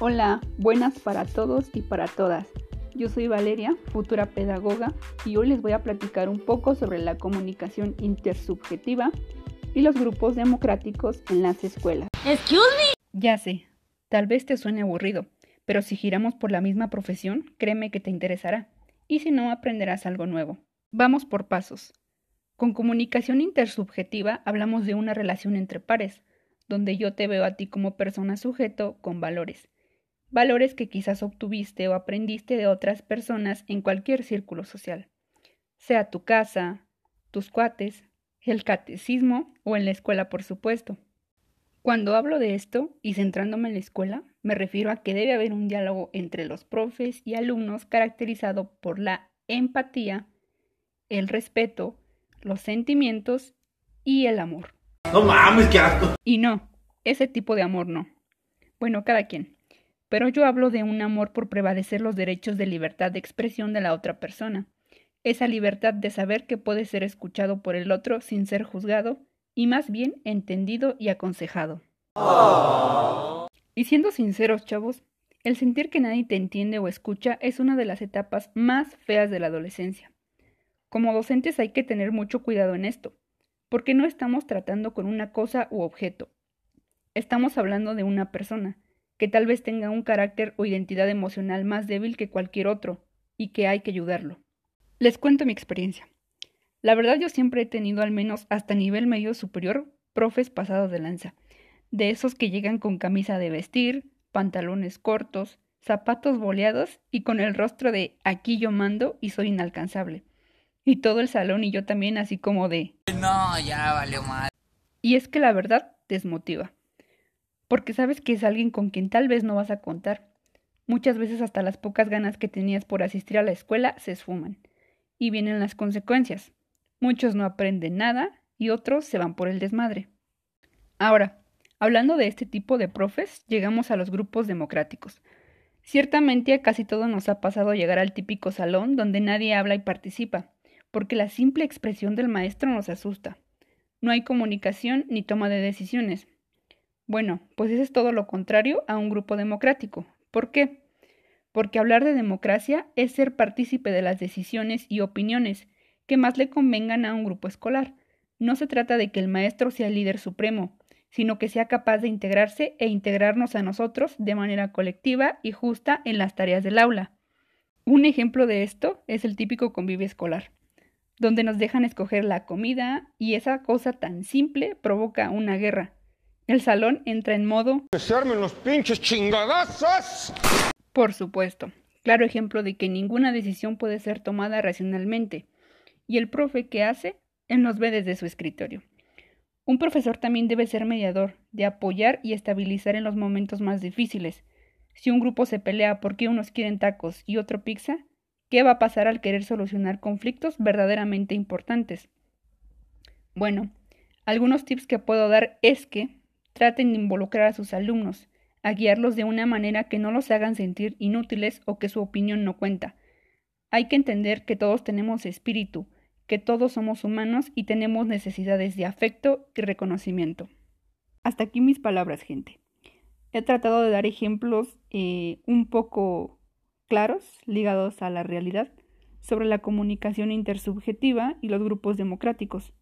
Hola, buenas para todos y para todas. Yo soy Valeria, futura pedagoga, y hoy les voy a platicar un poco sobre la comunicación intersubjetiva y los grupos democráticos en las escuelas. Excuse me. Ya sé, tal vez te suene aburrido, pero si giramos por la misma profesión, créeme que te interesará, y si no, aprenderás algo nuevo. Vamos por pasos. Con comunicación intersubjetiva hablamos de una relación entre pares, donde yo te veo a ti como persona sujeto con valores. Valores que quizás obtuviste o aprendiste de otras personas en cualquier círculo social, sea tu casa, tus cuates, el catecismo o en la escuela, por supuesto. Cuando hablo de esto y centrándome en la escuela, me refiero a que debe haber un diálogo entre los profes y alumnos caracterizado por la empatía, el respeto, los sentimientos y el amor. No mames, qué asco. Y no, ese tipo de amor no. Bueno, cada quien. Pero yo hablo de un amor por prevalecer los derechos de libertad de expresión de la otra persona. Esa libertad de saber que puede ser escuchado por el otro sin ser juzgado y más bien entendido y aconsejado. Y siendo sinceros, chavos, el sentir que nadie te entiende o escucha es una de las etapas más feas de la adolescencia. Como docentes hay que tener mucho cuidado en esto, porque no estamos tratando con una cosa u objeto. Estamos hablando de una persona, que tal vez tenga un carácter o identidad emocional más débil que cualquier otro, y que hay que ayudarlo. Les cuento mi experiencia. La verdad yo siempre he tenido al menos hasta nivel medio superior profes pasados de lanza, de esos que llegan con camisa de vestir, pantalones cortos, zapatos boleados y con el rostro de aquí yo mando y soy inalcanzable. Y todo el salón y yo también así como de No, ya valió mal. y es que la verdad desmotiva. Porque sabes que es alguien con quien tal vez no vas a contar. Muchas veces hasta las pocas ganas que tenías por asistir a la escuela se esfuman. Y vienen las consecuencias. Muchos no aprenden nada y otros se van por el desmadre. Ahora, hablando de este tipo de profes, llegamos a los grupos democráticos. Ciertamente a casi todo nos ha pasado llegar al típico salón donde nadie habla y participa, porque la simple expresión del maestro nos asusta. No hay comunicación ni toma de decisiones. Bueno, pues eso es todo lo contrario a un grupo democrático. ¿Por qué? Porque hablar de democracia es ser partícipe de las decisiones y opiniones que más le convengan a un grupo escolar. No se trata de que el maestro sea el líder supremo, sino que sea capaz de integrarse e integrarnos a nosotros de manera colectiva y justa en las tareas del aula. Un ejemplo de esto es el típico convivio escolar donde nos dejan escoger la comida y esa cosa tan simple provoca una guerra. El salón entra en modo... ¡Que se armen los pinches chingadazos! Por supuesto, claro ejemplo de que ninguna decisión puede ser tomada racionalmente. ¿Y el profe qué hace? Él nos ve desde su escritorio. Un profesor también debe ser mediador, de apoyar y estabilizar en los momentos más difíciles. Si un grupo se pelea porque unos quieren tacos y otro pizza, ¿Qué va a pasar al querer solucionar conflictos verdaderamente importantes? Bueno, algunos tips que puedo dar es que traten de involucrar a sus alumnos, a guiarlos de una manera que no los hagan sentir inútiles o que su opinión no cuenta. Hay que entender que todos tenemos espíritu, que todos somos humanos y tenemos necesidades de afecto y reconocimiento. Hasta aquí mis palabras, gente. He tratado de dar ejemplos eh, un poco claros, ligados a la realidad, sobre la comunicación intersubjetiva y los grupos democráticos.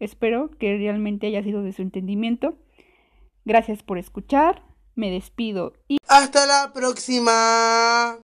Espero que realmente haya sido de su entendimiento. Gracias por escuchar, me despido y... Hasta la próxima.